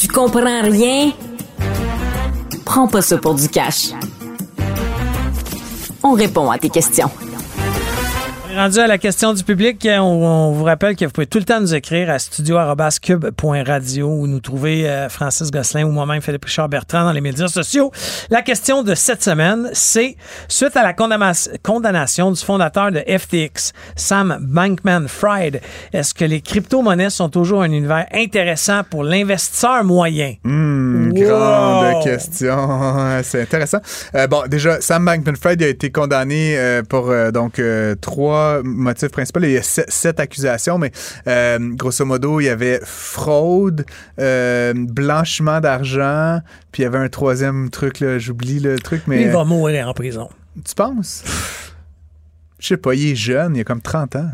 Tu comprends rien? Prends pas ça pour du cash. On répond à tes questions. Rendu à la question du public, on, on vous rappelle que vous pouvez tout le temps nous écrire à studio.cube.radio ou nous trouver euh, Francis Gosselin ou moi-même Philippe Richard Bertrand dans les médias sociaux. La question de cette semaine, c'est suite à la condamna- condamnation du fondateur de FTX, Sam Bankman-Fried, est-ce que les crypto-monnaies sont toujours un univers intéressant pour l'investisseur moyen? Wow. Grande question. C'est intéressant. Euh, bon, déjà, Sam Bankman-Fried a été condamné euh, pour euh, donc trois motifs principaux. Il y a sept, sept accusations, mais grosso modo, il y avait fraude, blanchiment d'argent, puis il y avait un troisième truc, j'oublie le truc, mais il va mourir en prison. tu penses? Je sais pas, il est jeune, il a comme 30 ans.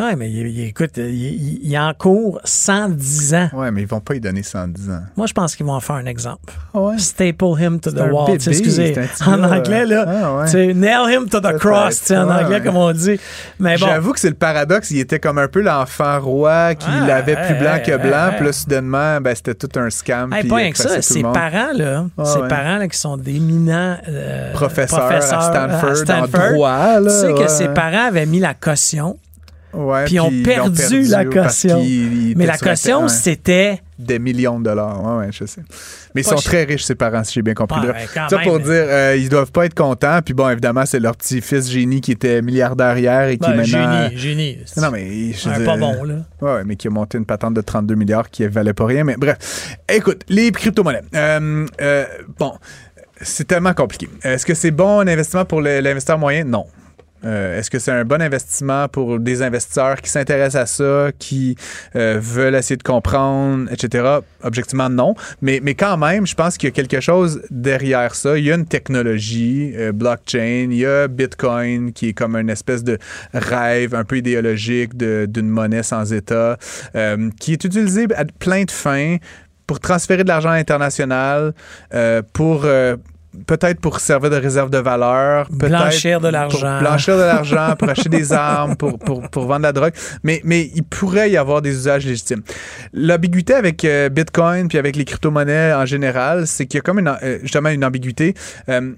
Ouais, mais il, il- écoute, il, il, il en court 110 ans. Ouais, mais ils vont pas lui donner 110 ans. Moi, je pense qu'ils vont en faire un exemple. Ah ouais? Staple him to the wall. bébé, excusez, en anglais, là, Ah ouais. tu sais, nail him to the cross, en anglais, ouais. comme on dit. Mais bon, J'avoue que c'est le paradoxe. Il était comme un peu l'enfant roi qui Ah, l'avait plus hey, blanc hey, que hey, blanc. hey. Puis là, soudainement, ben, c'était tout un scam. pas rien que ça, ses parents, là, Ah, ses parents là, qui sont d'éminents euh, Professeur professeurs à Stanford, en droit. Tu sais que ses parents avaient mis la caution, Ouais, puis ils ont perdu la caution. mais la caution, c'était... des millions de dollars. Ouais, ouais, je sais. Mais ils sont ch- très riches, ses parents, si j'ai bien compris. Ouais, ouais, quand ça même, pour mais- dire, euh, ils doivent pas être contents. Puis bon, évidemment, c'est leur petit-fils génie qui était milliardaire hier et qui Ben, maintenant. génie, génie. Non, mais je dire- pas bon, là. Ouais, ouais, mais qui a monté une patente de 32 milliards qui valait pas rien. Mais bref, écoute, les crypto-monnaies. Euh, euh, bon, c'est tellement compliqué. Est-ce que c'est bon un investissement pour l'investisseur moyen? Non. Euh, Est-ce que c'est un bon investissement pour des investisseurs qui s'intéressent à ça, qui euh, veulent essayer de comprendre, etc.? Objectivement, non. Mais, mais quand même, je pense qu'il y a quelque chose derrière ça. Il y a une technologie, euh, blockchain, il y a Bitcoin qui est comme une espèce de rêve un peu idéologique d'une monnaie sans État, qui est utilisé à plein de fins pour transférer de l'argent international, euh, pour... Peut-être pour servir de réserve de valeur. peut-être Blanchir de l'argent. Blanchir de l'argent, pour acheter des armes, pour, pour, pour vendre la drogue. Mais, mais il pourrait y avoir des usages légitimes. L'ambiguïté avec euh, Bitcoin puis avec les crypto-monnaies en général, c'est qu'il y a comme une, euh, justement une ambiguïté. Euh,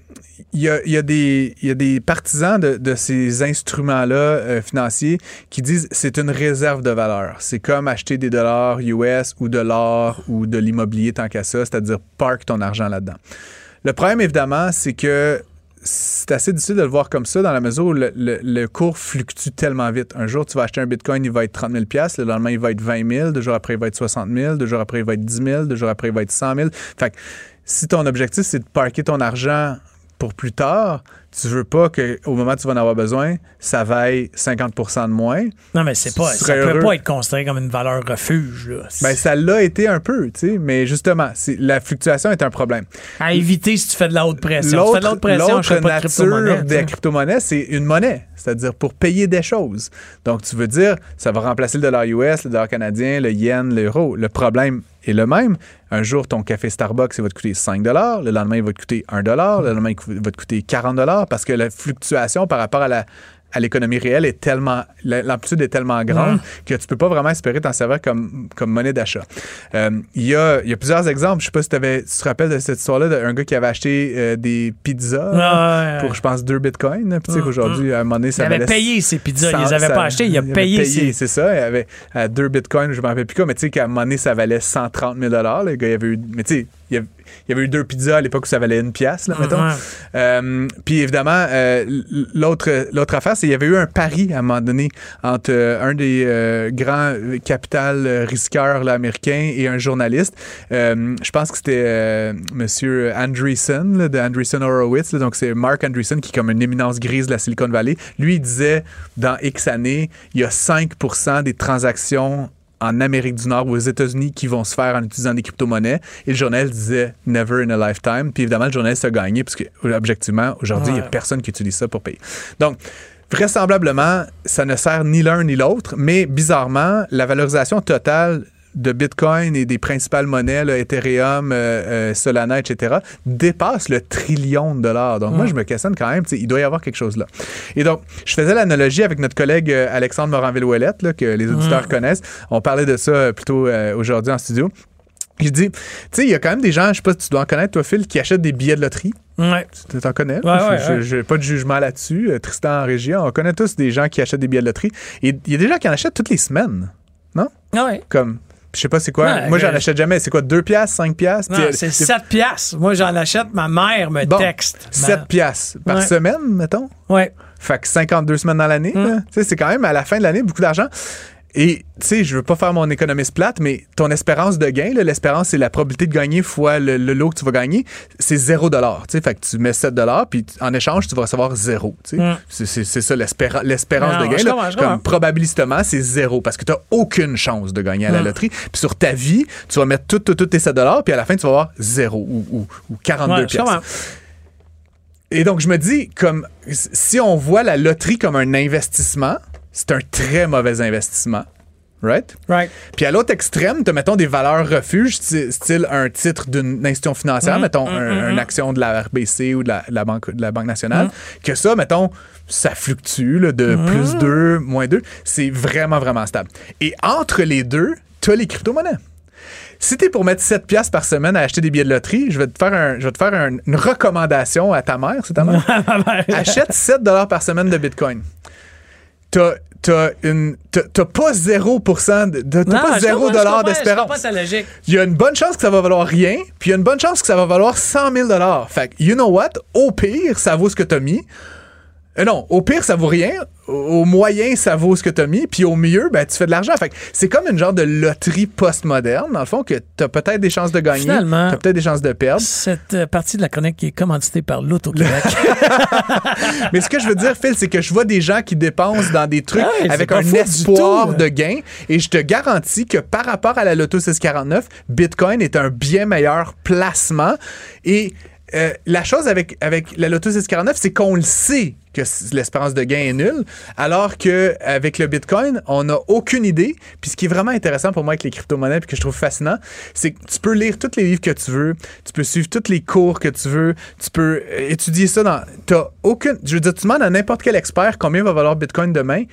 il, y a, il, y a des, il y a des partisans de, de ces instruments-là financiers qui disent c'est une réserve de valeur. C'est comme acheter des dollars US ou de l'or ou de l'immobilier tant qu'à ça, c'est-à-dire park ton argent là-dedans. Le problème, évidemment, c'est que c'est assez difficile de le voir comme ça dans la mesure où le, cours fluctue tellement vite. Un jour, tu vas acheter un bitcoin, il va être 30 000 le lendemain, il va être 20 000 deux jours après, il va être 60 000 deux jours après, il va être 10 000 deux jours après, il va être 100 000 Fait que si ton objectif, c'est de parker ton argent pour plus tard, tu veux pas qu'au moment où tu vas en avoir besoin, ça vaille 50% de moins. Non, mais c'est pas, ça serais peut heureux. pas être considéré comme une valeur refuge. Là. Ben, ça l'a été un peu, tu sais, mais justement, la fluctuation est un problème. à éviter si tu fais de la haute pression. Si tu fais de la haute pression, je L'autre fais pas de crypto-monnaie. nature tu des crypto-monnaies, c'est une monnaie, c'est-à-dire pour payer des choses. Donc, tu veux dire, ça va remplacer le dollar US, le dollar canadien, le yen, l'euro. Le problème est le même. Un jour, ton café Starbucks, il va te coûter 5 Le lendemain, il va te coûter 1 Le lendemain, il va te coûter 40 parce que la fluctuation par rapport à la à l'économie réelle est tellement la- l'amplitude est tellement grande que tu peux pas vraiment espérer t'en servir comme, comme monnaie d'achat. Euh, Il y, a, il y a plusieurs exemples. Je sais pas si t'avais- tu te rappelles de cette histoire-là d'un gars qui avait acheté euh, des pizzas pour, ouais. je pense, 2 bitcoins. Puis tu sais Hum, qu'aujourd'hui, à un moment donné, Il ça avait valait payé ses pizzas. Il les avait ça- pas achetées. Il a avait payé ses. C'est ça. Il avait à 2 bitcoins, je me rappelle plus quoi, mais tu sais qu'à un moment donné, ça valait 130 000 Le gars, il avait eu. Mais tu sais, il y avait- il y avait eu deux pizzas à l'époque où ça valait une pièce, là, mettons. Euh, puis évidemment, euh, l'autre l'autre affaire, c'est qu'il y avait eu un pari à un moment donné entre euh, un des grands capital euh, risqueurs là, américains et un journaliste. Je pense que c'était Monsieur Andreessen, là, de Andreessen Horowitz. donc c'est Mark Andreessen qui est comme une éminence grise de la Silicon Valley. Lui, il disait dans X années, il y a 5% des transactions en Amérique du Nord ou aux États-Unis qui vont se faire en utilisant des crypto-monnaies. Et le journal disait Never in a lifetime. Puis évidemment, le journaliste a gagné parce que, objectivement, aujourd'hui, il n'y a personne qui utilise ça pour payer. Donc, vraisemblablement, ça ne sert ni l'un ni l'autre, mais bizarrement, la valorisation totale de Bitcoin et des principales monnaies, là, Ethereum, euh, euh, Solana, etc., dépasse le trillion de dollars. Donc, moi, je me questionne quand même, il doit y avoir quelque chose là. Et donc, je faisais l'analogie avec notre collègue euh, Alexandre Moranville-Ouellette, que les auditeurs connaissent. On parlait de ça plutôt euh, aujourd'hui en studio. Je dis, tu sais, il y a quand même des gens, je sais pas si tu dois en connaître, toi, Phil, qui achètent des billets de loterie. Ouais. Tu t'en connais? Ouais, ouais, je n'ai pas de jugement là-dessus. Tristan en régie, on connaît tous des gens qui achètent des billets de loterie. Et il y a des gens qui en achètent toutes les semaines. Non? Ah ouais. Comme, je sais pas c'est quoi. Moi, j'en euh, achète jamais. C'est quoi, 2 piastres, 5 piastres? Non, euh, c'est des- 7 piastres. Moi, j'en achète. Ma mère me Bon, texte. 7 piastres par Ouais. semaine, mettons? Ouais. Fait que 52 semaines dans l'année. Mm. sais, C'est quand même à la fin de l'année beaucoup d'argent. Et tu sais, je veux pas faire mon économiste plate, mais ton espérance de gain, l'espérance, c'est la probabilité de gagner fois le, le lot que tu vas gagner, c'est 0 tu sais. Fait que tu mets 7 puis en échange, tu vas recevoir 0. tu sais. Mm. C'est- ça l'espéra- l'espérance de gain. là. Comme probabilistement, c'est 0 parce que tu aucune chance de gagner à la Mm. loterie. Puis sur ta vie, tu vas mettre tous tout, tout tes 7 puis à la fin, tu vas avoir 0 ou, ou, ou 42 Ouais, et donc, je me dis, comme si on voit la loterie comme un investissement, c'est un très mauvais investissement. Right? Right. Puis à l'autre extrême, tu mettons des valeurs refuges, style un titre d'une institution financière, Mhm, mettons mhm, un- mhm. une action de la RBC ou de la, de la banque, de la Banque nationale, que ça, mettons, ça fluctue là, de plus 2, moins 2. C'est vraiment, vraiment stable. Et entre les deux, tu as les crypto-monnaies. Si t'es pour mettre 7 piastres par semaine à acheter des billets de loterie, je vais te faire, un- je vais te faire un- une recommandation à ta mère, c'est ta mère? Achète 7 par semaine de Bitcoin. T'as t'as une t'as pas 0% de- t'as pas je 0 comprends, je comprends, Je d'espérance. Il y a une bonne chance que ça va valoir rien, puis il y a une bonne chance que ça va valoir 100 000 Fait que, you know what? Au pire, ça vaut ce que t'as mis. Euh, non, au pire, ça vaut rien. Au moyen, ça vaut ce que t'as mis. Puis au mieux, ben, tu fais de l'argent. Fait c'est comme une genre de loterie postmoderne, dans le fond, que t'as peut-être des chances de gagner. Finalement- T'as peut-être des chances de perdre. Cette euh, partie de la chronique qui est commanditée par l'Auto-Québec. Mais ce que je veux dire, Phil, c'est que je vois des gens qui dépensent dans des trucs Ouais, c'est avec un espoir de gain. Et je te garantis que par rapport à la Loto 649, Bitcoin est un bien meilleur placement. Et euh, la chose avec, la Loto 649, c'est qu'on le sait que l'espérance de gain est nulle, alors que avec le Bitcoin, on n'a aucune idée. Puis ce qui est vraiment intéressant pour moi avec les crypto-monnaies, puis que je trouve fascinant, c'est que tu peux lire tous les livres que tu veux, tu peux suivre tous les cours que tu veux, tu peux euh, étudier ça dans. T'as aucune. Je veux dire, tu demandes à n'importe quel expert combien va valoir Bitcoin demain.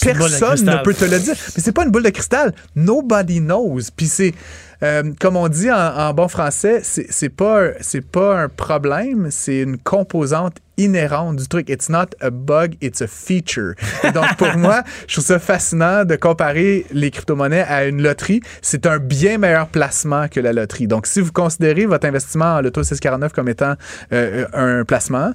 Personne ne peut te le dire. Mais c'est pas une boule de cristal. Nobody knows. Puis c'est, euh, comme on dit en, en bon français, c'est pas, pas un problème, c'est une composante inhérente du truc. It's not a bug, it's a feature. Et donc pour moi, je trouve ça fascinant de comparer les crypto-monnaies à une loterie. C'est un bien meilleur placement que la loterie. Donc si vous considérez votre investissement en Loto 649 comme étant euh, un placement,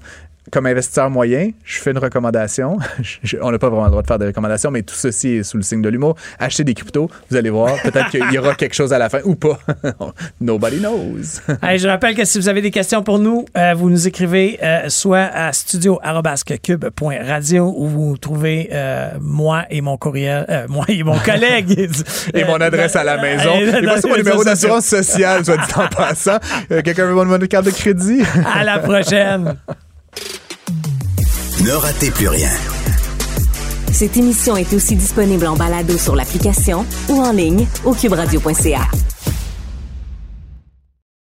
comme investisseur moyen, je fais une recommandation. Je- on n'a pas vraiment le droit de faire des recommandations, mais tout ceci est sous le signe de l'humour. Achetez des cryptos, vous allez voir. Peut-être qu'il y aura quelque chose à la fin ou pas. Nobody knows. Hey, je rappelle que si vous avez des questions pour nous, euh, vous nous écrivez euh, soit à studio.cube.radio où vous trouvez euh, moi et mon courriel, moi et mon collègue. Et mon adresse à la maison. Et voici mon numéro d'assurance sociale, soit dit en passant. Quelqu'un veut mon carte de crédit? À la prochaine. Ne ratez plus rien. Cette émission est aussi disponible en balado sur l'application ou en ligne au cuberadio.ca.